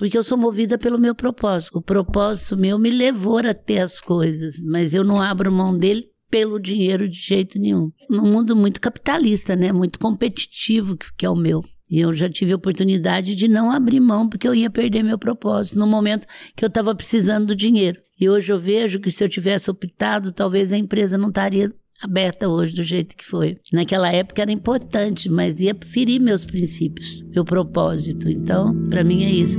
porque eu sou movida pelo meu propósito. O propósito meu me levou a ter as coisas, mas eu não abro mão dele pelo dinheiro de jeito nenhum. Num mundo muito capitalista, né? Muito competitivo, que é o meu. E eu já tive a oportunidade de não abrir mão, porque eu ia perder meu propósito no momento que eu estava precisando do dinheiro. E hoje eu vejo que se eu tivesse optado, talvez a empresa não estaria aberta hoje do jeito que foi. Naquela época era importante, mas ia ferir meus princípios, meu propósito. Então, para mim é isso.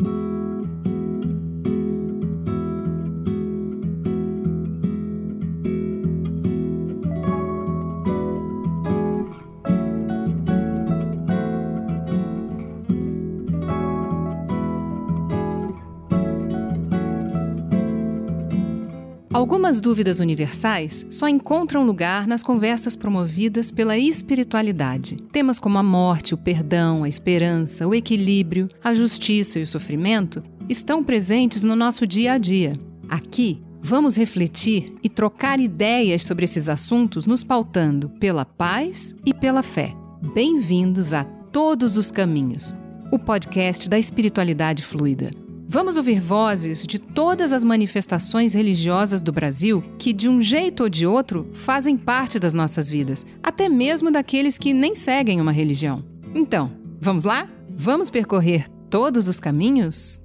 Algumas dúvidas universais só encontram lugar nas conversas promovidas pela espiritualidade. Temas como a morte, o perdão, a esperança, o equilíbrio, a justiça e o sofrimento estão presentes no nosso dia a dia. Aqui, vamos refletir e trocar ideias sobre esses assuntos, nos pautando pela paz e pela fé. Bem-vindos a Todos os Caminhos, o podcast da espiritualidade fluida. Vamos ouvir vozes de todas as manifestações religiosas do Brasil que, de um jeito ou de outro, fazem parte das nossas vidas, até mesmo daqueles que nem seguem uma religião. Então, vamos lá? Vamos percorrer todos os caminhos?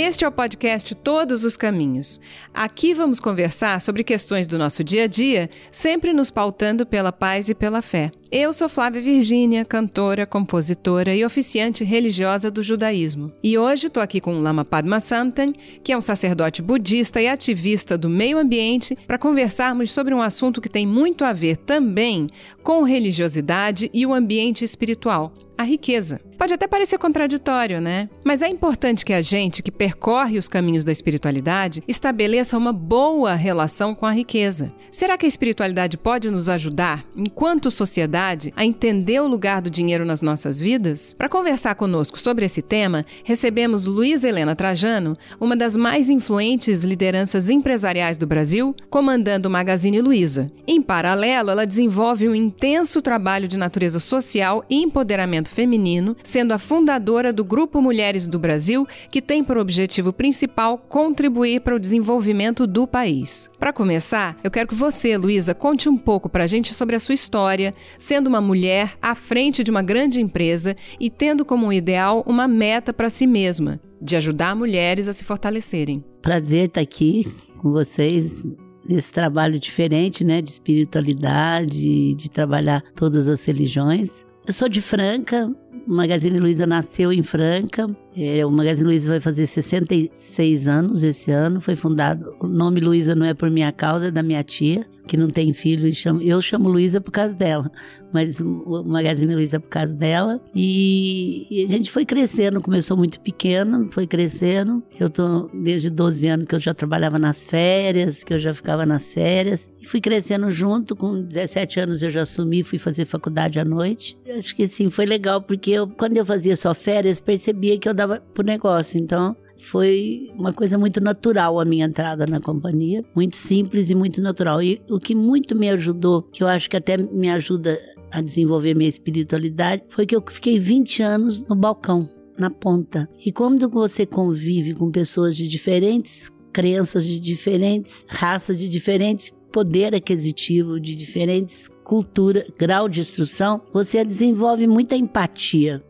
Este é o podcast Todos os Caminhos. Aqui vamos conversar sobre questões do nosso dia a dia, sempre nos pautando pela paz e pela fé. Eu sou Flávia Virgínia, cantora, compositora e oficiante religiosa do judaísmo. E hoje estou aqui com o Lama Padma Samten, que é um sacerdote budista e ativista do meio ambiente, para conversarmos sobre um assunto que tem muito a ver também com religiosidade e o ambiente espiritual, a riqueza. Pode até parecer contraditório, né? Mas é importante que a gente, que percorre os caminhos da espiritualidade, estabeleça uma boa relação com a riqueza. Será que a espiritualidade pode nos ajudar, enquanto sociedade, a entender o lugar do dinheiro nas nossas vidas? Para conversar conosco sobre esse tema, recebemos Luísa Helena Trajano, uma das mais influentes lideranças empresariais do Brasil, comandando o Magazine Luiza. Em paralelo, ela desenvolve um intenso trabalho de natureza social e empoderamento feminino sendo a fundadora do Grupo Mulheres do Brasil, que tem por objetivo principal contribuir para o desenvolvimento do país. Para começar, eu quero que você, Luísa, conte um pouco para a gente sobre a sua história, sendo uma mulher à frente de uma grande empresa e tendo como ideal uma meta para si mesma, de ajudar mulheres a se fortalecerem. Prazer estar aqui com vocês nesse trabalho diferente, né, de espiritualidade, de trabalhar todas as religiões. Eu sou de Franca, o Magazine Luiza nasceu em Franca. É, o Magazine Luiza vai fazer 66 anos esse ano. Foi fundado. O nome Luiza não é por minha causa, é da minha tia que não tem filho, eu chamo Luísa por causa dela, mas o Magazine Luiza por causa dela. E, e, a gente foi crescendo, começou muito pequeno, foi crescendo. Eu tô desde 12 anos que eu já trabalhava nas férias, que eu já ficava nas férias. E fui crescendo junto, com 17 anos eu já assumi, fui fazer faculdade à noite. Acho que sim, foi legal, porque eu, quando eu fazia só férias, percebia que eu dava pro negócio. Então, foi uma coisa muito natural a minha entrada na companhia, muito simples e muito natural. E o que muito me ajudou, que eu acho que até me ajuda a desenvolver minha espiritualidade, foi que eu fiquei 20 anos no balcão, na ponta. E quando você convive com pessoas de diferentes crenças, de diferentes raças, de diferentes poder aquisitivo, de diferentes cultura, grau de instrução, você desenvolve muita empatia.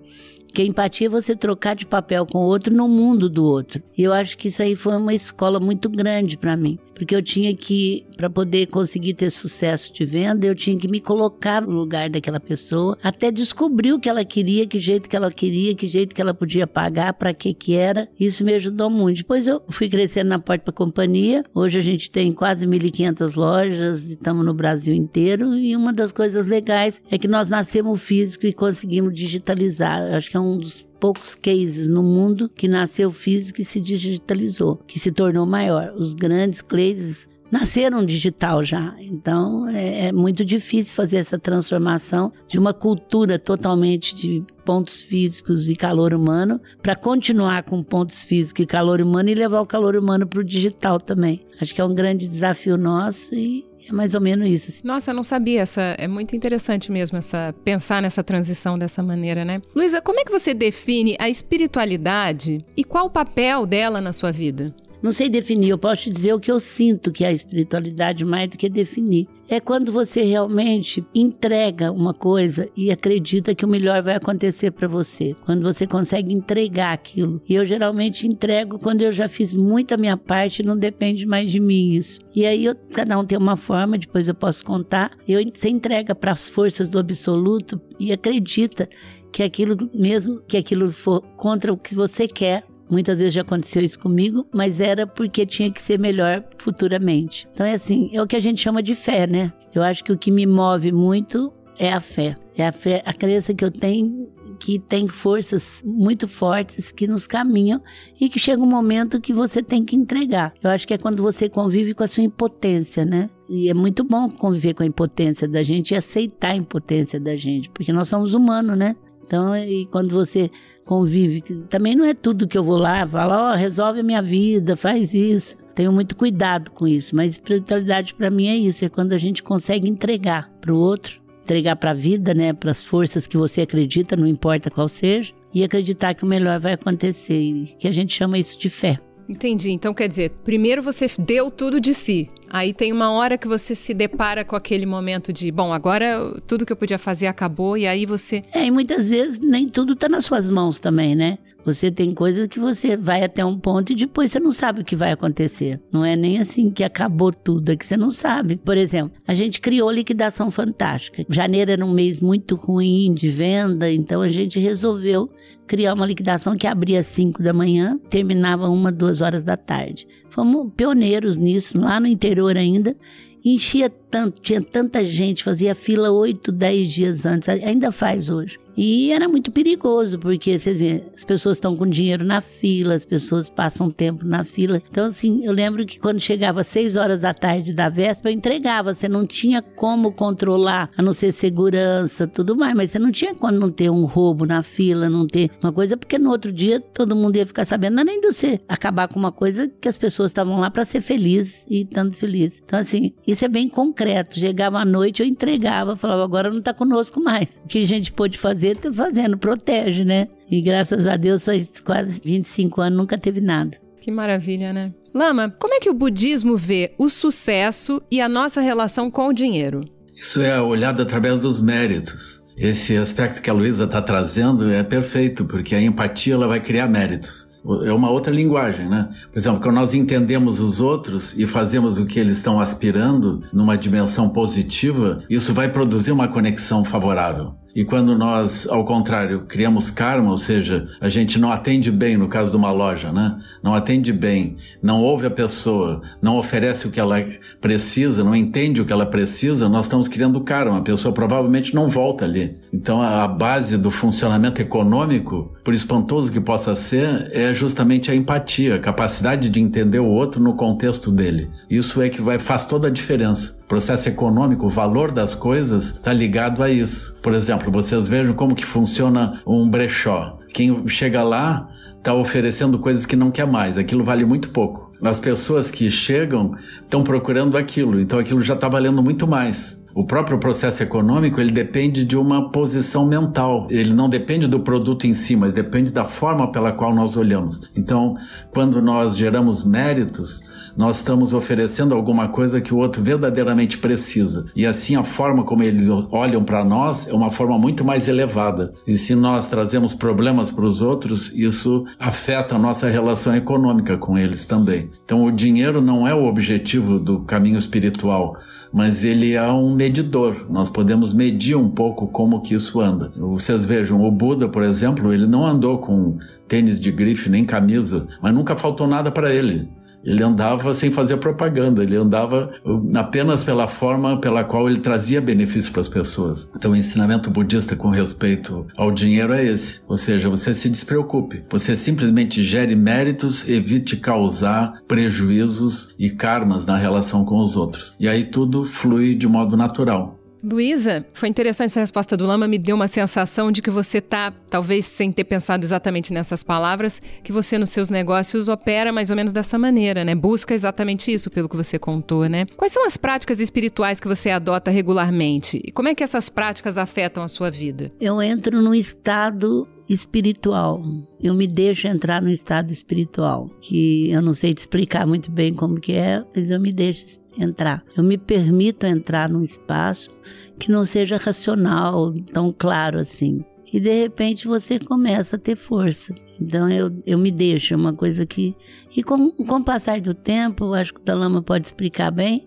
Porque empatia é você trocar de papel com o outro no mundo do outro. E eu acho que isso aí foi uma escola muito grande para mim porque eu tinha que, para poder conseguir ter sucesso de venda, eu tinha que me colocar no lugar daquela pessoa, até descobrir o que ela queria, que jeito que ela queria, que jeito que ela podia pagar, para que que era. Isso me ajudou muito. Depois eu fui crescendo na porta companhia. Hoje a gente tem quase 1.500 lojas, estamos no Brasil inteiro e uma das coisas legais é que nós nascemos físico e conseguimos digitalizar. Acho que é um dos poucos cases no mundo que nasceu físico e se digitalizou, que se tornou maior. Os grandes cases nasceram digital já. Então é, é muito difícil fazer essa transformação de uma cultura totalmente de pontos físicos e calor humano para continuar com pontos físicos e calor humano e levar o calor humano para o digital também. Acho que é um grande desafio nosso e é mais ou menos isso. Assim. Nossa, eu não sabia. Essa, é muito interessante mesmo essa pensar nessa transição dessa maneira, né? Luísa, como é que você define a espiritualidade e qual o papel dela na sua vida? Não sei definir, eu posso te dizer o que eu sinto que é a espiritualidade mais do que definir. É quando você realmente entrega uma coisa e acredita que o melhor vai acontecer para você. Quando você consegue entregar aquilo. E eu geralmente entrego quando eu já fiz muita minha parte, não depende mais de mim isso. E aí eu, cada um tem uma forma, depois eu posso contar. Eu, você entrega para as forças do absoluto e acredita que aquilo mesmo que aquilo for contra o que você quer, Muitas vezes já aconteceu isso comigo, mas era porque tinha que ser melhor futuramente. Então é assim, é o que a gente chama de fé, né? Eu acho que o que me move muito é a fé. É a fé, a crença que eu tenho que tem forças muito fortes que nos caminham e que chega um momento que você tem que entregar. Eu acho que é quando você convive com a sua impotência, né? E é muito bom conviver com a impotência da gente e aceitar a impotência da gente, porque nós somos humanos, né? Então, e quando você convive. Também não é tudo que eu vou lá, falo, ó, oh, resolve a minha vida, faz isso. Tenho muito cuidado com isso, mas espiritualidade para mim é isso, é quando a gente consegue entregar para o outro, entregar para a vida, né, para as forças que você acredita, não importa qual seja, e acreditar que o melhor vai acontecer, que a gente chama isso de fé. Entendi. Então quer dizer, primeiro você deu tudo de si. Aí tem uma hora que você se depara com aquele momento de, bom, agora tudo que eu podia fazer acabou e aí você. É, e muitas vezes nem tudo está nas suas mãos também, né? Você tem coisas que você vai até um ponto e depois você não sabe o que vai acontecer. Não é nem assim que acabou tudo, é que você não sabe. Por exemplo, a gente criou liquidação fantástica. Janeiro era um mês muito ruim de venda, então a gente resolveu criar uma liquidação que abria às 5 da manhã, terminava uma, duas horas da tarde. Fomos pioneiros nisso, lá no interior ainda, enchia tanto, tinha tanta gente, fazia fila 8, 10 dias antes, ainda faz hoje. E era muito perigoso, porque vocês veem, as pessoas estão com dinheiro na fila, as pessoas passam tempo na fila. Então, assim, eu lembro que quando chegava às 6 horas da tarde da véspera, eu entregava. Você não tinha como controlar, a não ser segurança, tudo mais, mas você não tinha como não ter um roubo na fila, não ter uma coisa, porque no outro dia todo mundo ia ficar sabendo, nem de você acabar com uma coisa que as pessoas estavam lá para ser felizes e tanto felizes. Então, assim, isso é bem concreto. Chegava à noite, eu entregava, falava, agora não está conosco mais. O que a gente pôde fazer fazer, tá fazendo, protege, né? E graças a Deus, faz quase 25 anos, nunca teve nada. Que maravilha, né? Lama, como é que o budismo vê o sucesso e a nossa relação com o dinheiro? Isso é olhado através dos méritos. Esse aspecto que a Luísa está trazendo é perfeito, porque a empatia ela vai criar méritos. É uma outra linguagem, né? Por exemplo, quando nós entendemos os outros e fazemos o que eles estão aspirando numa dimensão positiva, isso vai produzir uma conexão favorável. E quando nós, ao contrário, criamos karma, ou seja, a gente não atende bem, no caso de uma loja, né? Não atende bem, não ouve a pessoa, não oferece o que ela precisa, não entende o que ela precisa, nós estamos criando karma. A pessoa provavelmente não volta ali. Então a base do funcionamento econômico, por espantoso que possa ser, é justamente a empatia, a capacidade de entender o outro no contexto dele. Isso é que vai, faz toda a diferença processo econômico, o valor das coisas está ligado a isso. Por exemplo, vocês vejam como que funciona um brechó. Quem chega lá está oferecendo coisas que não quer mais, aquilo vale muito pouco. As pessoas que chegam estão procurando aquilo, então aquilo já está valendo muito mais. O próprio processo econômico ele depende de uma posição mental. Ele não depende do produto em si, mas depende da forma pela qual nós olhamos. Então, quando nós geramos méritos, nós estamos oferecendo alguma coisa que o outro verdadeiramente precisa. E assim a forma como eles olham para nós é uma forma muito mais elevada. E se nós trazemos problemas para os outros, isso afeta a nossa relação econômica com eles também. Então o dinheiro não é o objetivo do caminho espiritual, mas ele é um medidor. Nós podemos medir um pouco como que isso anda. Vocês vejam, o Buda, por exemplo, ele não andou com tênis de grife nem camisa, mas nunca faltou nada para ele. Ele andava sem fazer propaganda, ele andava uh, apenas pela forma pela qual ele trazia benefício para as pessoas. Então, o ensinamento budista com respeito ao dinheiro é esse. Ou seja, você se despreocupe. Você simplesmente gere méritos, evite causar prejuízos e karmas na relação com os outros. E aí tudo flui de modo natural. Luísa, foi interessante essa resposta do Lama, me deu uma sensação de que você tá, talvez sem ter pensado exatamente nessas palavras, que você nos seus negócios opera mais ou menos dessa maneira, né? Busca exatamente isso, pelo que você contou, né? Quais são as práticas espirituais que você adota regularmente? E como é que essas práticas afetam a sua vida? Eu entro num estado espiritual. Eu me deixo entrar no estado espiritual, que eu não sei te explicar muito bem como que é, mas eu me deixo entrar. Eu me permito entrar num espaço que não seja racional, tão claro assim. E de repente você começa a ter força. Então eu, eu me deixo, é uma coisa que. E com, com o passar do tempo, acho que o Dalama pode explicar bem,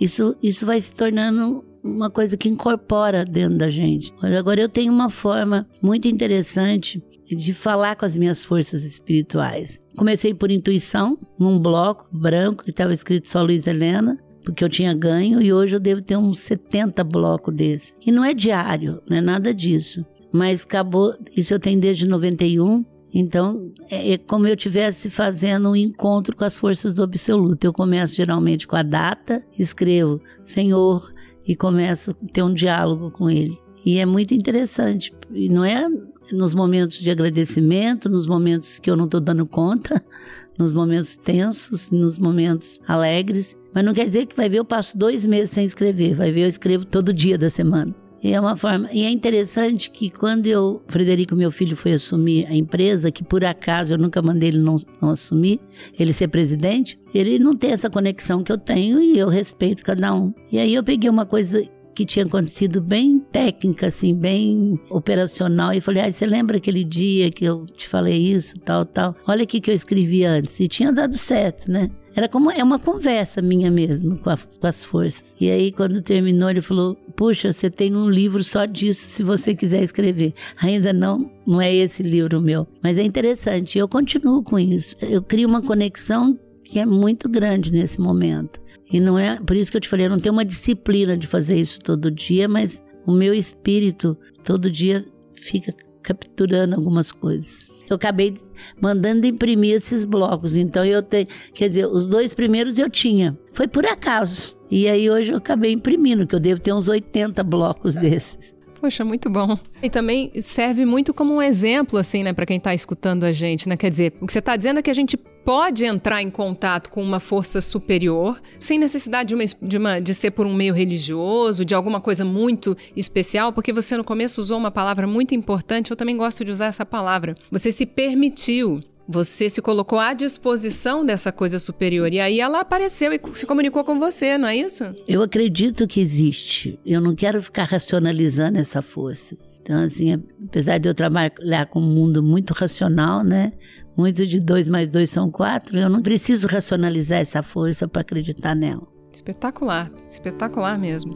isso, isso vai se tornando uma coisa que incorpora dentro da gente. Agora eu tenho uma forma muito interessante de falar com as minhas forças espirituais. Comecei por intuição, num bloco branco que estava escrito só Luiz Helena porque eu tinha ganho e hoje eu devo ter uns 70 blocos desse. E não é diário, não é nada disso. Mas acabou, isso eu tenho desde 91, então, é, é como eu estivesse fazendo um encontro com as forças do absoluto. Eu começo geralmente com a data, escrevo Senhor e começo a ter um diálogo com ele. E é muito interessante. E não é nos momentos de agradecimento, nos momentos que eu não estou dando conta, nos momentos tensos, nos momentos alegres. Mas não quer dizer que vai ver eu passo dois meses sem escrever, vai ver eu escrevo todo dia da semana. E é uma forma. E é interessante que quando eu, Frederico, meu filho, foi assumir a empresa, que por acaso eu nunca mandei ele não, não assumir, ele ser presidente, ele não tem essa conexão que eu tenho e eu respeito cada um. E aí eu peguei uma coisa que tinha acontecido bem técnica, assim, bem operacional. E falei, ah, você lembra aquele dia que eu te falei isso, tal, tal? Olha aqui que eu escrevi antes. E tinha dado certo, né? Era como é uma conversa minha mesmo com, a, com, as forças. E aí, quando terminou, ele falou: Puxa, você tem um livro só disso se você quiser escrever. Ainda não, não é esse livro meu. Mas é interessante, eu continuo com isso. Eu crio uma conexão que é muito grande nesse momento. E não é por isso que eu te falei, eu não tenho uma disciplina de fazer isso todo dia, mas o meu espírito todo dia fica capturando algumas coisas. Eu acabei mandando imprimir esses blocos, então eu tenho, quer dizer, os dois primeiros eu tinha. Foi por acaso. E aí hoje eu acabei imprimindo, que eu devo ter uns 80 blocos desses. Poxa, muito bom. E também serve muito como um exemplo, assim, né, para quem está escutando a gente, né? Quer dizer, o que você está dizendo é que a gente pode entrar em contato com uma força superior sem necessidade de, uma, de, uma, de ser por um meio religioso, de alguma coisa muito especial, porque você no começo usou uma palavra muito importante, eu também gosto de usar essa palavra. Você se permitiu você se colocou à disposição dessa coisa superior e aí ela apareceu e se comunicou com você, não é isso? Eu acredito que existe. Eu não quero ficar racionalizando essa força. Então, assim, apesar de eu trabalhar com um mundo muito racional, né? Muito de dois mais dois são quatro, eu não preciso racionalizar essa força para acreditar nela. Espetacular, espetacular mesmo.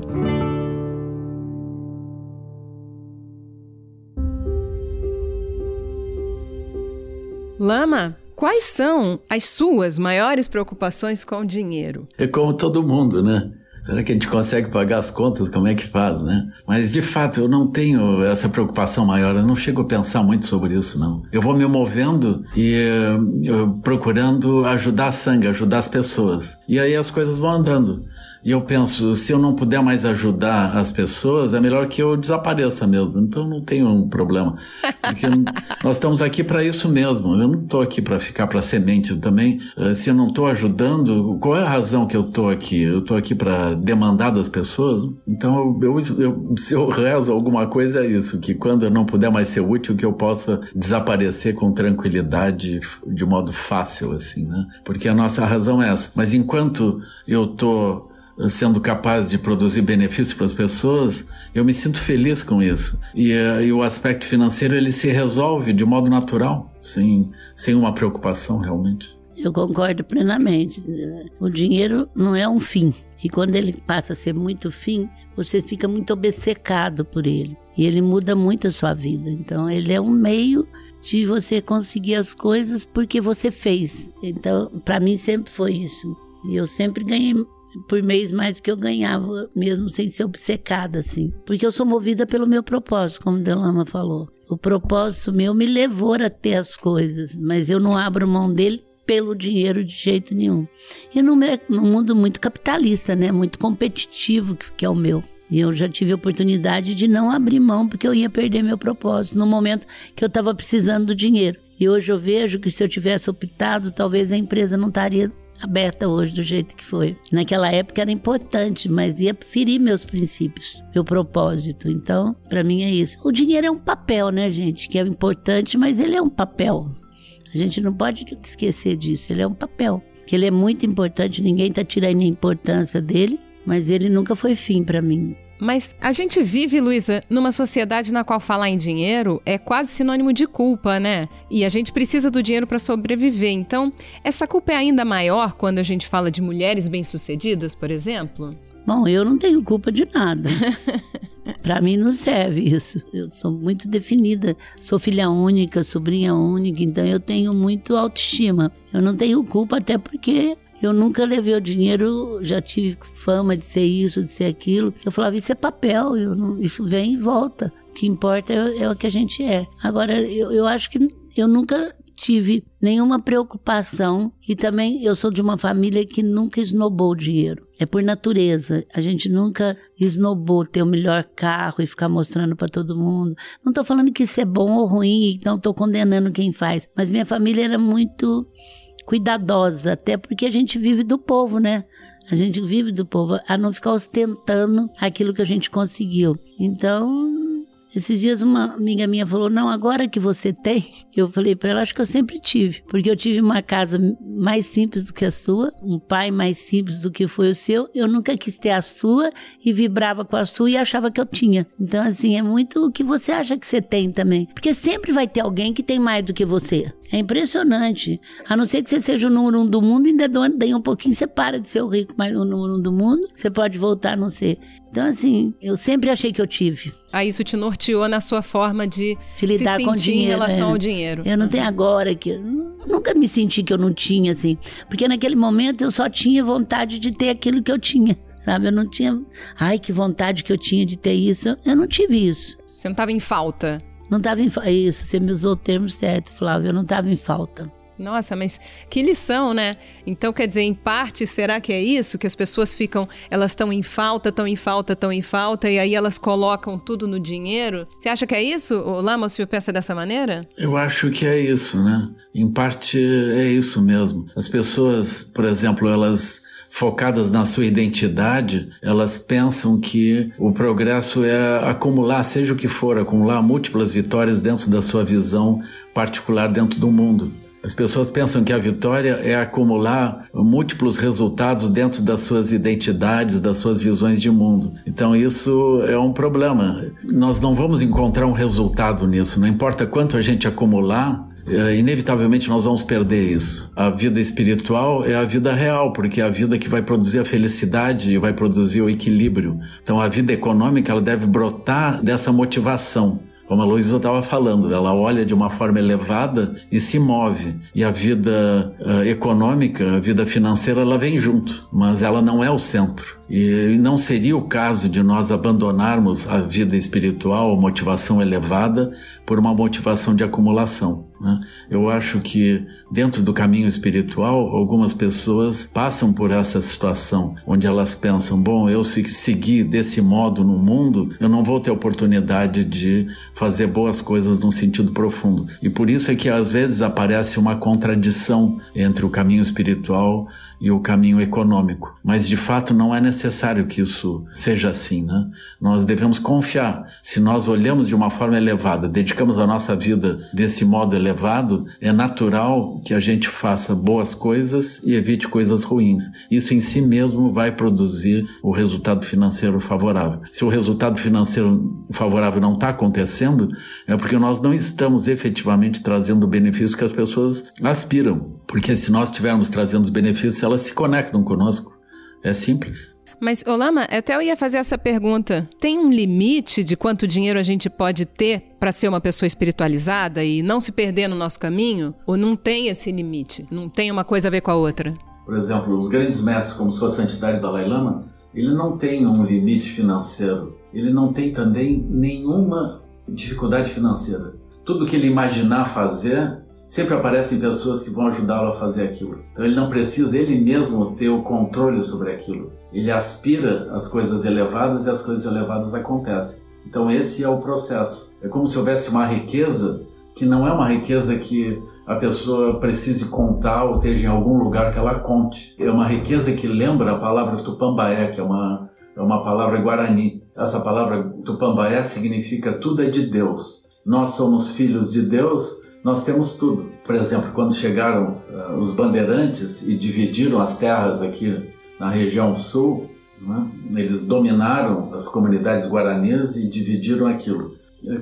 Lama, quais são as suas maiores preocupações com o dinheiro? É como todo mundo, né? Será que a gente consegue pagar as contas? Como é que faz, né? Mas de fato eu não tenho essa preocupação maior, eu não chego a pensar muito sobre isso, não. Eu vou me movendo e uh, procurando ajudar sangue, ajudar as pessoas. E aí as coisas vão andando. E eu penso, se eu não puder mais ajudar as pessoas, é melhor que eu desapareça mesmo. Então não tem um problema. Porque nós estamos aqui para isso mesmo. Eu não estou aqui para ficar para semente também. Eh, se eu não estou ajudando, qual é a razão que eu estou aqui? Eu estou aqui para demandar das pessoas? Então eu, eu, se eu rezo alguma coisa é isso, que quando eu não puder mais ser útil, que eu possa desaparecer com tranquilidade, de modo fácil, assim, né? Porque a nossa razão é essa. Mas enquanto eu estou sendo capaz de produzir benefícios para as pessoas, eu me sinto feliz com isso. E, uh, e, o aspecto financeiro ele se resolve de modo natural, sem, sem uma preocupação realmente. Eu concordo plenamente. O dinheiro não é um fim. E quando ele passa a ser muito fim, você fica muito obcecado por ele. E ele muda muito a sua vida. Então, ele é um meio de você conseguir as coisas porque você fez. Então, para mim sempre foi isso. E eu sempre ganhei por mês mais do que eu ganhava, mesmo sem ser obcecada, assim. Porque eu sou movida pelo meu propósito, como Delama falou. O propósito meu me levou a ter as coisas, mas eu não abro mão dele pelo dinheiro de jeito nenhum. E num mundo muito capitalista, né? Muito competitivo, que, que é o meu. E eu já tive a oportunidade de não abrir mão porque eu ia perder meu propósito no momento que eu estava precisando do dinheiro. E hoje eu vejo que se eu tivesse optado, talvez a empresa não estaria aberta hoje do jeito que foi. Naquela época era importante, mas ia ferir meus princípios, meu propósito. Então, para mim é isso. O dinheiro é um papel, né, gente? Que é importante, mas ele é um papel. A gente não pode esquecer disso. Ele é um papel. Que ele é muito importante, ninguém está tirando a importância dele, mas ele nunca foi fim para mim. Mas a gente vive, Luísa, numa sociedade na qual falar em dinheiro é quase sinônimo de culpa, né? E a gente precisa do dinheiro para sobreviver. Então, essa culpa é ainda maior quando a gente fala de mulheres bem-sucedidas, por exemplo? Bom, eu não tenho culpa de nada. Para mim não serve isso. Eu sou muito definida. Sou filha única, sobrinha única, então eu tenho muito autoestima. Eu não tenho culpa até porque eu nunca levei o dinheiro, já tive fama de ser isso, de ser aquilo. Eu falava, isso é papel, não, isso vem e volta. O que importa é, é, o que a gente é. Agora, eu, eu acho que eu nunca tive nenhuma preocupação e também eu sou de uma família que nunca esnobou o dinheiro. É por natureza. A gente nunca esnobou ter o melhor carro e ficar mostrando para todo mundo. Não estou falando que isso é bom ou ruim, não estou condenando quem faz, mas minha família era muito cuidadosa, até porque a gente vive do povo, né? A gente vive do povo, a não ficar ostentando aquilo que a gente conseguiu. Então, esses dias uma amiga minha falou: Não, agora que você tem. Eu falei para ela: Acho que eu sempre tive. Porque eu tive uma casa mais simples do que a sua, um pai mais simples do que foi o seu. Eu nunca quis ter a sua e vibrava com a sua e achava que eu tinha. Então, assim, é muito o que você acha que você tem também. Porque sempre vai ter alguém que tem mais do que você. É impressionante. A não ser que você seja o número um do mundo, ainda daí um pouquinho você para de ser o rico, mas o número um do mundo, você pode voltar a não ser. Então, assim, eu sempre achei que eu tive. Aí isso te norteou na sua forma de, de lidar se com dinheiro, em relação é. ao dinheiro. Eu não tenho agora que. Nunca me senti que eu não tinha, assim. Porque naquele momento eu só tinha vontade de ter aquilo que eu tinha. Sabe? Eu não tinha. Ai, que vontade que eu tinha de ter isso. Eu não tive isso. Você não estava em falta. Não estava em falta. Isso, você me usou o termo certo, Flávio. Eu não estava em falta. Nossa, mas que lição, né? Então, quer dizer, em parte, será que é isso? Que as pessoas ficam, elas estão em falta, estão em falta, estão em falta, e aí elas colocam tudo no dinheiro? Você acha que é isso? O Lama, o pensa dessa maneira? Eu acho que é isso, né? Em parte é isso mesmo. As pessoas, por exemplo, elas focadas na sua identidade, elas pensam que o progresso é acumular, seja o que for, acumular múltiplas vitórias dentro da sua visão particular dentro do mundo. As pessoas pensam que a vitória é acumular múltiplos resultados dentro das suas identidades, das suas visões de mundo. Então isso é um problema. Nós não vamos encontrar um resultado nisso. Não importa quanto a gente acumular, é, inevitavelmente nós vamos perder isso. A vida espiritual é a vida real, porque é a vida que vai produzir a felicidade e vai produzir o equilíbrio. Então a vida econômica ela deve brotar dessa motivação. Como a Luísa estava falando, ela olha de uma forma elevada e se move. E a vida uh, econômica, a vida financeira, ela vem junto, mas ela não é o centro. E não seria o caso de nós abandonarmos a vida espiritual, a motivação elevada, por uma motivação de acumulação. Né? Eu acho que dentro do caminho espiritual, algumas pessoas passam por essa situação, onde elas pensam: bom, eu se seguir desse modo no mundo, eu não vou ter oportunidade de fazer boas coisas num sentido profundo. E por isso é que às vezes aparece uma contradição entre o caminho espiritual e o caminho econômico. Mas de fato não é necessário que isso seja assim, né? Nós devemos confiar. Se nós olhamos de uma forma elevada, dedicamos a nossa vida desse modo elevado, é natural que a gente faça boas coisas e evite coisas ruins. Isso em si mesmo vai produzir o resultado financeiro favorável. Se o resultado financeiro favorável não está acontecendo, é porque nós não estamos efetivamente trazendo o benefício que as pessoas aspiram. Porque se nós estivermos trazendo os benefícios, elas se conectam conosco. É simples. Mas, Olama, até eu ia fazer essa pergunta. Tem um limite de quanto dinheiro a gente pode ter para ser uma pessoa espiritualizada e não se perder no nosso caminho? Ou não tem esse limite? Não tem uma coisa a ver com a outra? Por exemplo, os grandes mestres, como Sua Santidade Dalai Lama, ele não tem um limite financeiro. Ele não tem também nenhuma dificuldade financeira. Tudo que ele imaginar fazer, sempre aparecem pessoas que vão ajudá-lo a fazer aquilo. Então ele não precisa ele mesmo ter o controle sobre aquilo. Ele aspira as coisas elevadas e as coisas elevadas acontecem. Então esse é o processo. É como se houvesse uma riqueza que não é uma riqueza que a pessoa precise contar ou esteja em algum lugar que ela conte. É uma riqueza que lembra a palavra tupambaé, que é uma, é uma palavra guarani. Essa palavra tupambaé significa tudo é de Deus. Nós somos filhos de Deus nós temos tudo. Por exemplo, quando chegaram uh, os bandeirantes e dividiram as terras aqui na região sul, né, eles dominaram as comunidades guaranis e dividiram aquilo.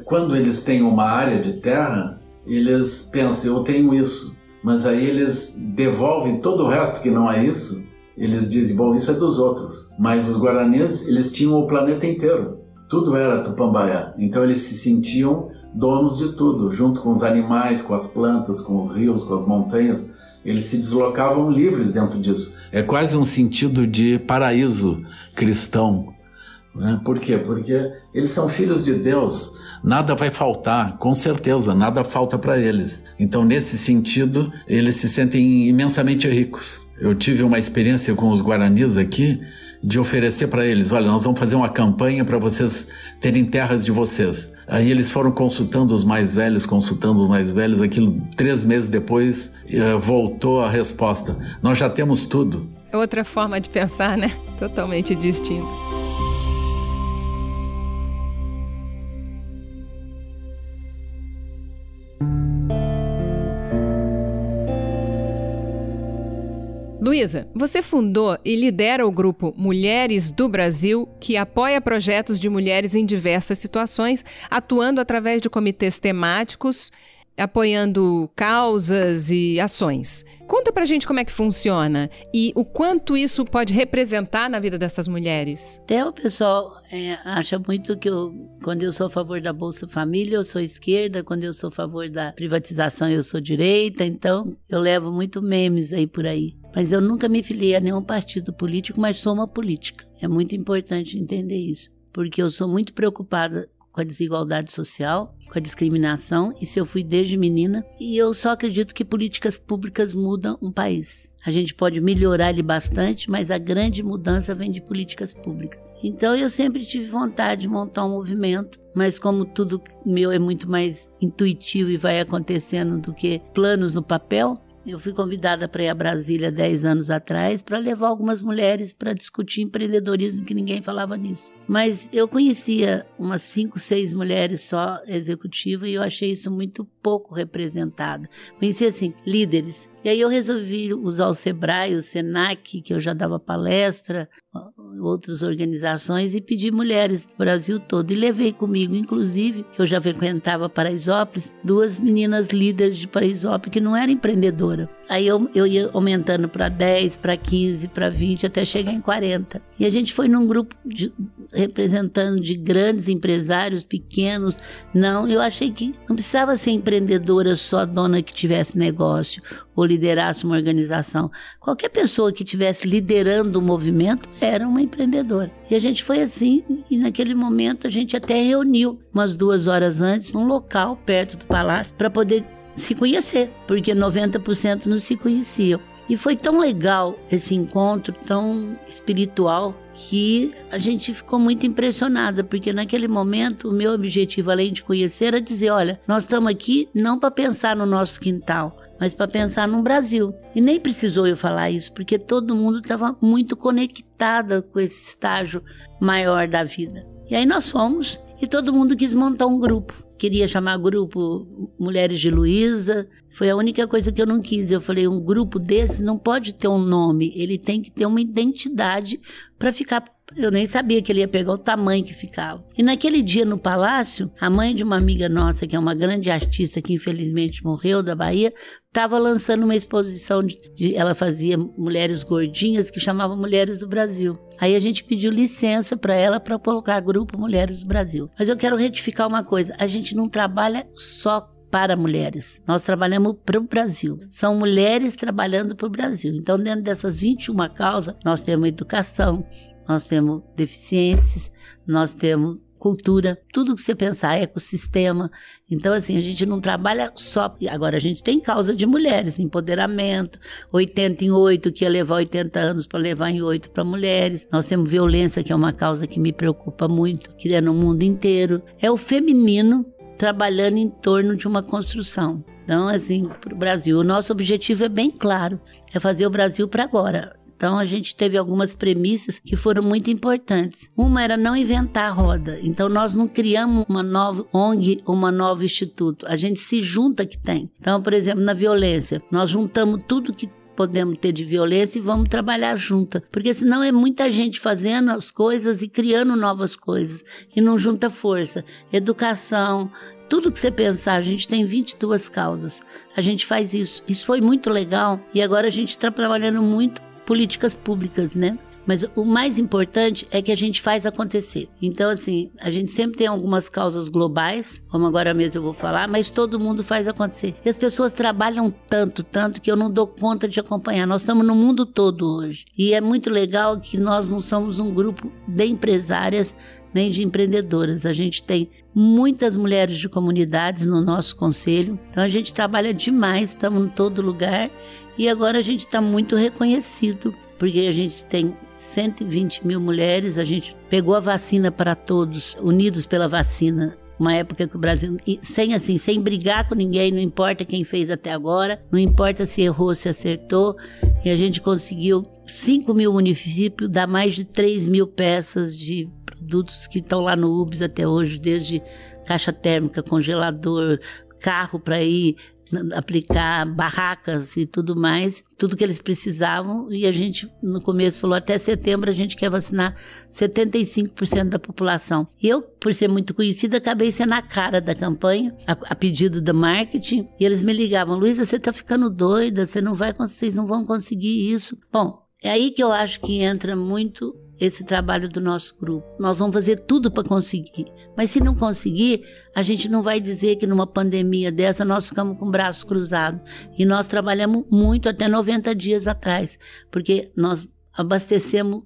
Quando eles têm uma área de terra, eles pensam, eu tenho isso. Mas aí eles devolvem todo o resto que não é isso. Eles dizem, bom, isso é dos outros. Mas os guaranis, eles tinham o planeta inteiro. Tudo era Tupambaia. Então eles se sentiam donos de tudo, junto com os animais, com as plantas, com os rios, com as montanhas. Eles se deslocavam livres dentro disso. É quase um sentido de paraíso cristão. Né? Por quê? Porque eles são filhos de Deus. Nada vai faltar, com certeza, nada falta para eles. Então, nesse sentido, eles se sentem imensamente ricos. Eu tive uma experiência com os guaranis aqui de oferecer para eles: olha, nós vamos fazer uma campanha para vocês terem terras de vocês. Aí eles foram consultando os mais velhos, consultando os mais velhos. Aquilo, três meses depois, eh, voltou a resposta: nós já temos tudo. Outra forma de pensar, né? Totalmente distinto. Luísa, você fundou e lidera o grupo Mulheres do Brasil, que apoia projetos de mulheres em diversas situações, atuando através de comitês temáticos apoiando causas e ações. Conta pra gente como é que funciona e o quanto isso pode representar na vida dessas mulheres. Até o pessoal é, acha muito que eu, quando eu sou a favor da Bolsa Família, eu sou esquerda, quando eu sou a favor da privatização, eu sou direita, então eu levo muito memes aí por aí. Mas eu nunca me filiei a nenhum partido político, mas sou uma política. É muito importante entender isso, porque eu sou muito preocupada com a desigualdade social, com a discriminação, isso eu fui desde menina, e eu só acredito que políticas públicas mudam um país. A gente pode melhorar ele bastante, mas a grande mudança vem de políticas públicas. Então eu sempre tive vontade de montar um movimento, mas como tudo meu é muito mais intuitivo e vai acontecendo do que planos no papel, eu fui convidada para ir a Brasília 10 anos atrás para levar algumas mulheres para discutir empreendedorismo, que ninguém falava nisso. Mas eu conhecia umas 5, 6 mulheres só executivas e eu achei isso muito pouco representado. Conhecia, assim, líderes. E aí eu resolvi usar o Sebrae, o Senac, que eu já dava palestra, outras organizações e pedi mulheres do Brasil todo. E levei comigo, inclusive, que eu já frequentava Paraisópolis, duas meninas líderes de Paraisópolis que não eram empreendedoras. Aí eu, eu ia aumentando para 10, para 15, para 20, até chegar em 40. E a gente foi num grupo de, representando de grandes empresários, pequenos. Não, eu achei que não precisava ser empreendedora só dona que tivesse negócio ou liderasse uma organização. Qualquer pessoa que estivesse liderando o movimento era uma empreendedora. E a gente foi assim, e naquele momento a gente até reuniu umas duas horas antes, num local perto do palácio, para poder se conhecer, porque 90% não se conheciam. E foi tão legal esse encontro, tão espiritual, que a gente ficou muito impressionada, porque naquele momento o meu objetivo, além de conhecer, era dizer: olha, nós estamos aqui não para pensar no nosso quintal, mas para pensar no Brasil. E nem precisou eu falar isso, porque todo mundo estava muito conectada com esse estágio maior da vida. E aí nós fomos e todo mundo quis montar um grupo queria chamar grupo Mulheres de Luísa. Foi a única coisa que eu não quis. Eu falei, um grupo desse não pode ter um nome, ele tem que ter uma identidade para ficar Eu nem sabia que ele ia pegar o tamanho que ficava. E naquele dia no palácio, a mãe de uma amiga nossa, que é uma grande artista que infelizmente morreu da Bahia, estava lançando uma exposição de, de, ela fazia mulheres gordinhas que chamava Mulheres do Brasil. Aí a gente pediu licença para ela para colocar grupo Mulheres do Brasil. Mas eu quero retificar uma coisa, a gente não trabalha só para mulheres. Nós trabalhamos para o Brasil. São mulheres trabalhando para o Brasil. Então, dentro dessas 21 causas, nós temos educação, nós temos deficientes, nós temos cultura, tudo que você pensar, ecossistema. Então, assim, a gente não trabalha só. Agora, a gente tem causa de mulheres, empoderamento, 80 em 8, que ia levar 80 anos para levar em 8 para mulheres. Nós temos violência, que é uma causa que me preocupa muito, que é no mundo inteiro. É o feminino trabalhando em torno de uma construção. Então, assim, para o Brasil, o nosso objetivo é bem claro: é fazer o Brasil para agora. Então a gente teve algumas premissas que foram muito importantes. Uma era não inventar a roda. Então nós não criamos uma nova ONG, uma nova instituto. A gente se junta que tem. Então, por exemplo, na violência, nós juntamos tudo que podemos ter de violência e vamos trabalhar junta. Porque senão é muita gente fazendo as coisas e criando novas coisas e não junta força. Educação, tudo que você pensar, a gente tem 22 causas. A gente faz isso. Isso foi muito legal e agora a gente está trabalhando muito políticas públicas, né? Mas o mais importante é que a gente faz acontecer. Então, assim, a gente sempre tem algumas causas globais, como agora mesmo eu vou falar, mas todo mundo faz acontecer. E as pessoas trabalham tanto, tanto, que eu não dou conta de acompanhar. Nós estamos no mundo todo hoje. E é muito legal que nós não somos um grupo de empresárias nem de empreendedoras. A gente tem muitas mulheres de comunidades no nosso conselho. Então a gente trabalha demais, estamos em todo lugar. E agora a gente está muito reconhecido, porque a gente tem 120 mil mulheres, a gente pegou a vacina para todos, unidos pela vacina. Uma época que o Brasil, sem assim, sem brigar com ninguém, não importa quem fez até agora, não importa se errou, se acertou, e a gente conseguiu 5 mil municípios, dar mais de 3 mil peças de produtos que estão lá no UBS até hoje, desde caixa térmica, congelador, carro para ir aplicar barracas e tudo mais, tudo que eles precisavam. E a gente, no começo, falou: até setembro a gente quer vacinar 75% da população. E eu, por ser muito conhecida, acabei sendo a cara da campanha, a, a pedido do marketing. E eles me ligavam: Luísa, você está ficando doida, você não vai, vocês não vão conseguir isso. Bom, é aí que eu acho que entra muito esse trabalho do nosso grupo. Nós vamos fazer tudo para conseguir. Mas se não conseguir, a gente não vai dizer que numa pandemia dessa nós ficamos com o braço cruzado. E nós trabalhamos muito até 90 dias atrás, porque nós abastecemos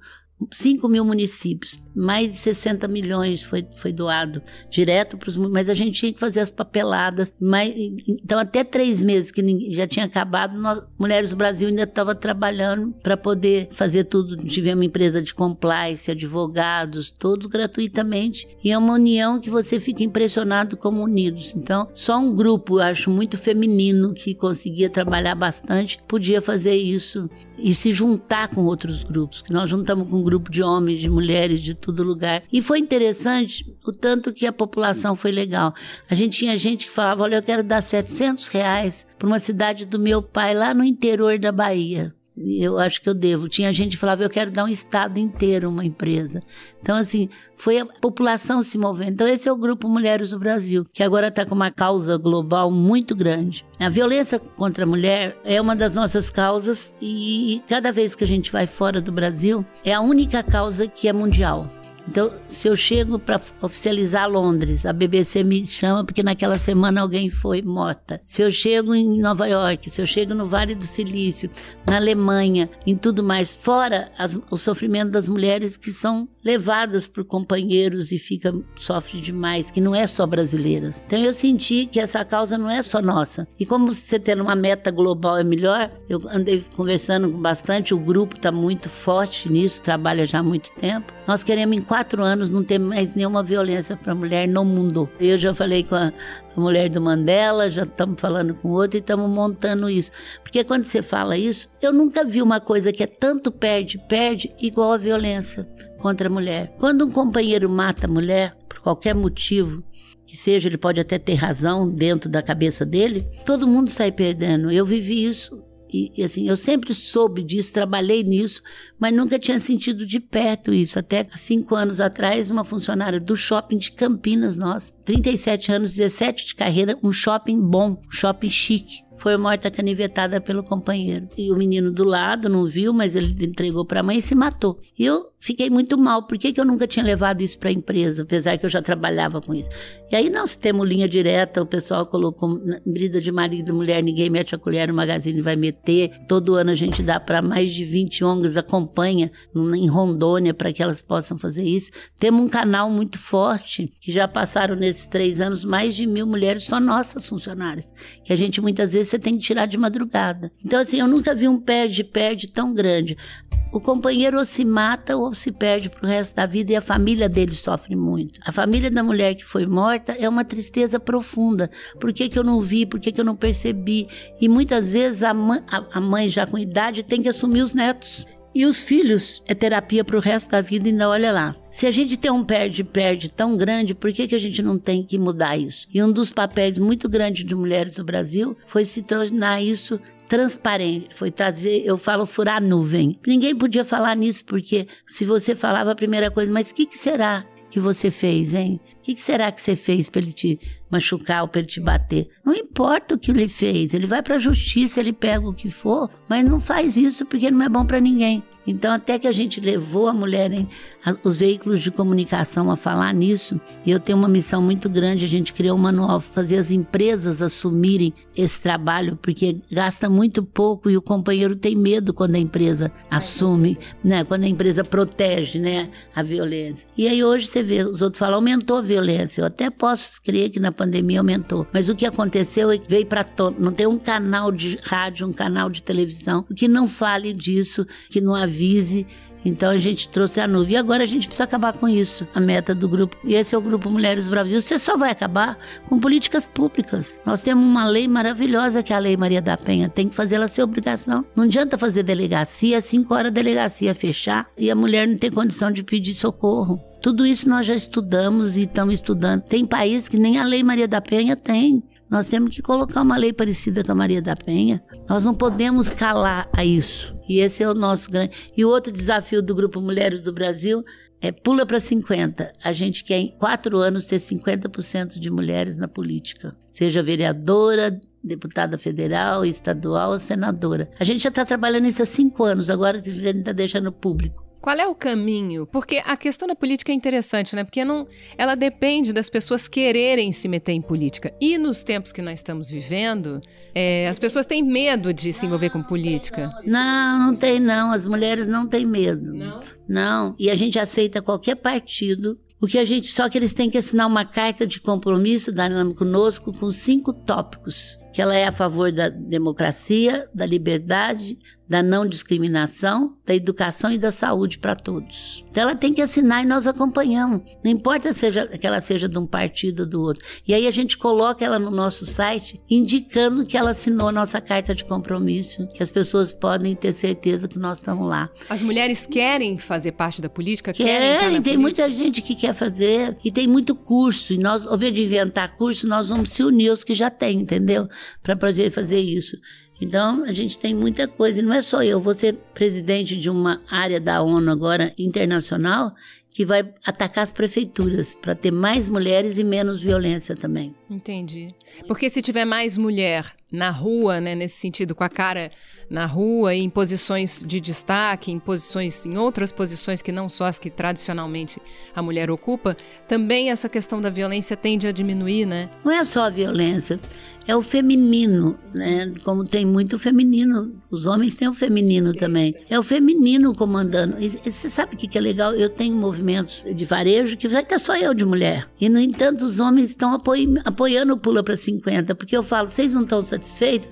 5 mil municípios, mais de 60 milhões foi, foi doado direto para os mas a gente tinha que fazer as papeladas. Mas, então, até três meses que já tinha acabado, nós, Mulheres do Brasil ainda estava trabalhando para poder fazer tudo. Tivemos empresa de compliance, advogados, todos gratuitamente. E é uma união que você fica impressionado como unidos. Então, só um grupo, eu acho, muito feminino que conseguia trabalhar bastante, podia fazer isso e se juntar com outros grupos, que nós juntamos com um grupo de homens, de mulheres, de todo lugar. E foi interessante o tanto que a população foi legal. A gente tinha gente que falava, olha, eu quero dar 700 reais para uma cidade do meu pai lá no interior da Bahia eu acho que eu devo. Tinha gente que falava, eu quero dar um estado inteiro uma empresa. Então, assim, foi a população se movendo. Então, esse é o Grupo Mulheres do Brasil, que agora está com uma causa global muito grande. A violência contra a mulher é uma das nossas causas e cada vez que a gente vai fora do Brasil, é a única causa que é mundial. Então, se eu chego para oficializar Londres, a BBC me chama porque naquela semana alguém foi morta. Se eu chego em Nova York, se eu chego no Vale do Silício, na Alemanha, em tudo mais, fora as, o sofrimento das mulheres que são levadas por companheiros e fica sofre demais, que não é só brasileiras. Então eu senti que essa causa não é só nossa. E como você ter uma meta global é melhor, eu andei conversando bastante, o grupo está muito forte nisso, trabalha já há muito tempo. Nós queremos em quatro anos não ter mais nenhuma violência para mulher no mundo. Eu já falei com a, a mulher do Mandela, já estamos falando com outra e estamos montando isso. Porque quando você fala isso, eu nunca vi uma coisa que é tanto perde, perde, igual a violência contra a mulher. Quando um companheiro mata a mulher, por qualquer motivo, que seja, ele pode até ter razão dentro da cabeça dele, todo mundo sai perdendo. Eu vivi isso E, e, assim, eu sempre soube disso, trabalhei nisso, mas nunca tinha sentido de perto isso. Até cinco anos atrás, uma funcionária do shopping de Campinas, nós, 37 anos, 17 de carreira, um shopping bom, um shopping chique foi morta canivetada pelo companheiro. E o menino do lado não viu, mas ele entregou para a mãe e se matou. Eu fiquei muito mal. Por que, que eu nunca tinha levado isso para a empresa, apesar que eu já trabalhava com isso? E aí nós temos linha direta, o pessoal colocou brida de marido e mulher, ninguém mete a colher, o magazine vai meter. Todo ano a gente dá para mais de 20 ONGs, acompanha em Rondônia para que elas possam fazer isso. Temos um canal muito forte, que já passaram nesses três anos mais de mil mulheres, só nossas funcionárias, que a gente muitas vezes você tem que tirar de madrugada. Então, assim, eu nunca vi um perde-perde tão grande. O companheiro ou se mata ou se perde pro resto da vida e a família dele sofre muito. A família da mulher que foi morta é uma tristeza profunda. Por que, que eu não vi? Por que, que eu não percebi? E muitas vezes a a mãe já com idade tem que assumir os netos. E os filhos é terapia para o resto da vida, ainda olha lá. Se a gente tem um perde-perde tão grande, por que, que a gente não tem que mudar isso? E um dos papéis muito grandes de mulheres do Brasil foi se tornar isso transparente, foi trazer, eu falo furar nuvem. Ninguém podia falar nisso, porque se você falava a primeira coisa, mas o que, que será que você fez, hein? O que, que será que você fez para ele te machucar ou para ele te bater? Não importa o que ele fez, ele vai para a justiça, ele pega o que for, mas não faz isso porque não é bom para ninguém. Então, até que a gente levou a mulher, em, a, os veículos de comunicação a falar nisso, e eu tenho uma missão muito grande, a gente criou um manual, fazer as empresas assumirem esse trabalho, porque gasta muito pouco e o companheiro tem medo quando a empresa assume, né? Quando a empresa protege, né? A violência. E aí hoje você vê, os outros falam, aumentou a violência. Eu até posso crer que na aumentou, mas o que aconteceu é que veio para não tem um canal de rádio, um canal de televisão que não fale disso, que não avise. Então a gente trouxe a nuvem. E agora a gente precisa acabar com isso. A meta do grupo. E esse é o Grupo Mulheres Brasil. Você só vai acabar com políticas públicas. Nós temos uma lei maravilhosa que é a Lei Maria da Penha. Tem que fazer ela ser obrigação. Não adianta fazer delegacia, cinco horas a delegacia fechar e a mulher não tem condição de pedir socorro. Tudo isso nós já estudamos e estamos estudando. Tem países que nem a Lei Maria da Penha tem. Nós temos que colocar uma lei parecida com a Maria da Penha. Nós não podemos calar a isso. E esse é o nosso grande. E o outro desafio do Grupo Mulheres do Brasil é pula para 50. A gente quer em quatro anos ter 50% de mulheres na política, seja vereadora, deputada federal, estadual ou senadora. A gente já está trabalhando isso há cinco anos, agora que a gente está deixando público. Qual é o caminho? Porque a questão da política é interessante, né? Porque não, ela depende das pessoas quererem se meter em política. E nos tempos que nós estamos vivendo, é, as pessoas têm medo de se envolver com política. Não, não tem não. As mulheres não têm medo. Não? Não. E a gente aceita qualquer partido o que a gente só que eles têm que assinar uma carta de compromisso da conosco com cinco tópicos que ela é a favor da democracia, da liberdade, da não discriminação, da educação e da saúde para todos. Então ela tem que assinar e nós acompanhamos. Não importa seja, que ela seja de um partido ou do outro. E aí a gente coloca ela no nosso site indicando que ela assinou a nossa carta de compromisso, que as pessoas podem ter certeza que nós estamos lá. As mulheres querem fazer parte da política? Querem, querem tem política? muita gente que quer fazer e tem muito curso. E nós, ao invés de inventar curso, nós vamos se unir os que já têm, entendeu? Para poder fazer isso. Então, a gente tem muita coisa. E não é só eu, vou ser presidente de uma área da ONU agora internacional que vai atacar as prefeituras para ter mais mulheres e menos violência também. Entendi. Porque se tiver mais mulher na rua, né, nesse sentido, com a cara na rua, em posições de destaque, em posições, em outras posições que não só as que tradicionalmente a mulher ocupa, também essa questão da violência tende a diminuir, né? Não é só a violência, é o feminino, né? Como tem muito feminino, os homens têm o feminino também. É o feminino comandando. E, você sabe o que, é legal? Eu tenho movimentos de varejo que vai ter só eu de mulher. E, no entanto, os homens estão apoiando, o Pula para 50, porque eu falo, vocês não estão?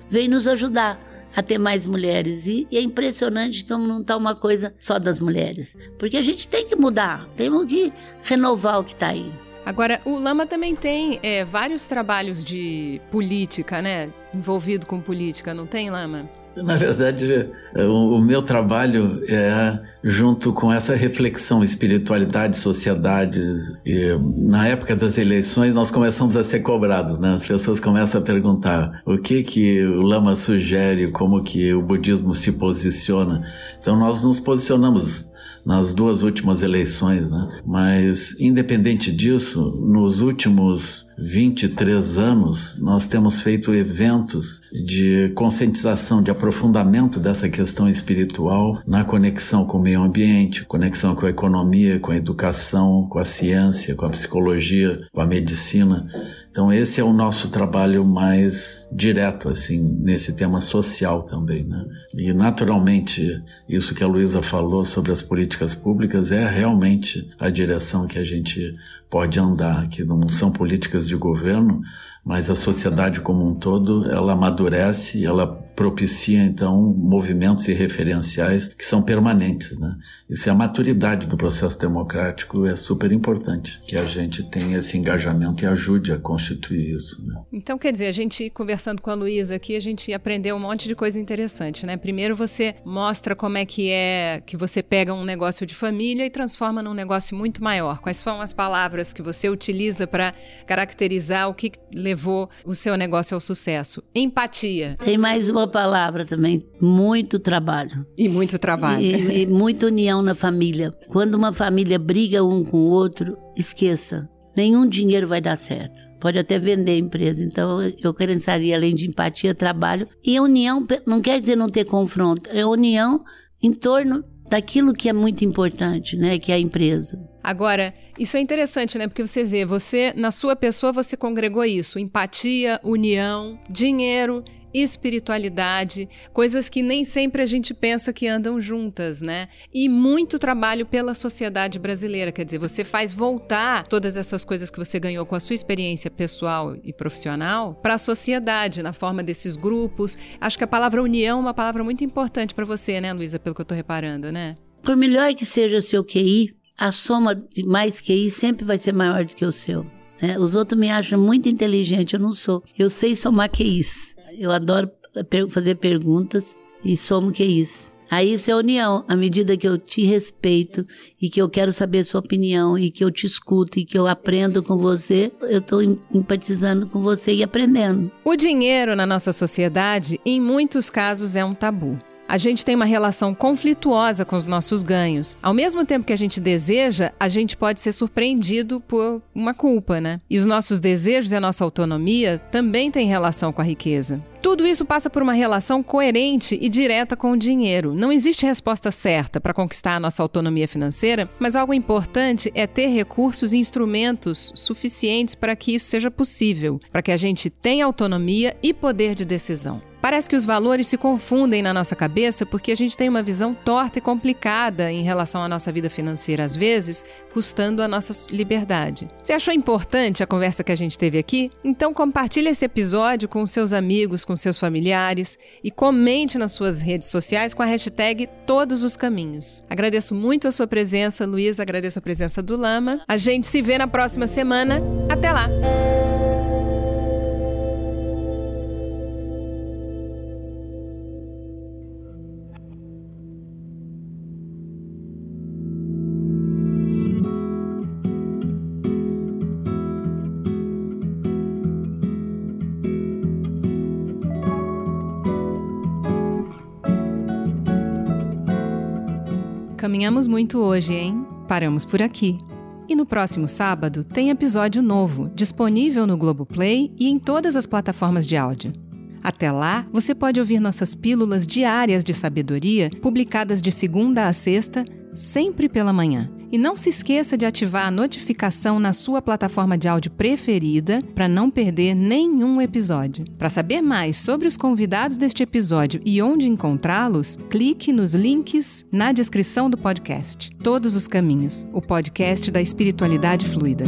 Vem nos ajudar a ter mais mulheres. E, e é impressionante como não está uma coisa só das mulheres. Porque a gente tem que mudar, temos que renovar o que está aí. Agora, o Lama também tem é, vários trabalhos de política, né? Envolvido com política, não tem, Lama? Na verdade, o, o, meu trabalho é junto com essa reflexão, espiritualidade, sociedade. E, na época das eleições, nós começamos a ser cobrados, né? As pessoas começam a perguntar o que que o Lama sugere, como que o budismo se posiciona. Então, nós nos posicionamos nas duas últimas eleições, né? Mas, independente disso, nos últimos 23 anos, nós temos feito eventos de conscientização, de aprofundamento dessa questão espiritual na conexão com o meio ambiente, conexão com a economia, com a educação, com a ciência, com a psicologia, com a medicina. Então esse é o nosso trabalho mais direto assim nesse tema social também, né? E naturalmente isso que a Luísa falou sobre as políticas públicas é realmente a direção que a gente pode andar, que não são políticas de governo, mas a sociedade como um todo, ela amadurece, ela propicia então movimentos e referenciais que são permanentes, né? Isso é a maturidade do processo democrático, é super importante que a gente tenha esse engajamento e ajude a constituir isso, né? Então, quer dizer, a gente conversando com a Luísa aqui, a gente aprendeu um monte de coisa interessante, né? Primeiro você mostra como é que é que você pega um negócio de família e transforma num negócio muito maior. Quais são as palavras que você utiliza para caracterizar o que levou o seu negócio ao sucesso? Empatia. Tem mais uma palavra também, muito trabalho. E muito trabalho. E, e muita união na família. Quando uma família briga um com o outro, esqueça. Nenhum dinheiro vai dar certo. Pode até vender a empresa. Então, eu credenciaria, além de empatia, trabalho. E união não quer dizer não ter confronto, é união em torno daquilo que é muito importante, né, que é a empresa. Agora, isso é interessante, né? Porque você vê, você na sua pessoa você congregou isso: empatia, união, dinheiro espiritualidade, coisas que nem sempre a gente pensa que andam juntas, né? E muito trabalho pela sociedade brasileira, quer dizer, você faz voltar todas essas coisas que você ganhou com a sua experiência pessoal e profissional para a sociedade, na forma desses grupos. Acho que a palavra união é uma palavra muito importante para você, né, Luísa, pelo que eu estou reparando, né? Por melhor que seja o seu QI, a soma de mais QI sempre vai ser maior do que o seu. Né? Os outros me acham muito inteligente, eu não sou. Eu sei somar QIs. Eu adoro fazer perguntas e somo que é isso. Aí isso é união. À medida que eu te respeito e que eu quero saber sua opinião e que eu te escuto e que eu aprendo com você, eu estou empatizando com você e aprendendo. O dinheiro na nossa sociedade, em muitos casos, é um tabu a gente tem uma relação conflituosa com os nossos ganhos. Ao mesmo tempo que a gente deseja, a gente pode ser surpreendido por uma culpa, né? E os nossos desejos e a nossa autonomia também têm relação com a riqueza. Tudo isso passa por uma relação coerente e direta com o dinheiro. Não existe resposta certa para conquistar a nossa autonomia financeira, mas algo importante é ter recursos e instrumentos suficientes para que isso seja possível, para que a gente tenha autonomia e poder de decisão. Parece que os valores se confundem na nossa cabeça porque a gente tem uma visão torta e complicada em relação à nossa vida financeira, às vezes, custando a nossa liberdade. Você achou importante a conversa que a gente teve aqui? Então compartilhe esse episódio com seus amigos, com seus familiares e comente nas suas redes sociais com a hashtag Todos os Caminhos. Agradeço muito a sua presença, Luiz, agradeço a presença do Lama. A gente se vê na próxima semana. Até lá! Caminhamos muito hoje, hein? Paramos por aqui. E no próximo sábado tem episódio novo, disponível no Globoplay e em todas as plataformas de áudio. Até lá, você pode ouvir nossas pílulas diárias de sabedoria, publicadas de segunda a sexta, sempre pela manhã. E não se esqueça de ativar a notificação na sua plataforma de áudio preferida para não perder nenhum episódio. Para saber mais sobre os convidados deste episódio e onde encontrá-los, clique nos links na descrição do podcast. Todos os Caminhos, o podcast da espiritualidade fluida.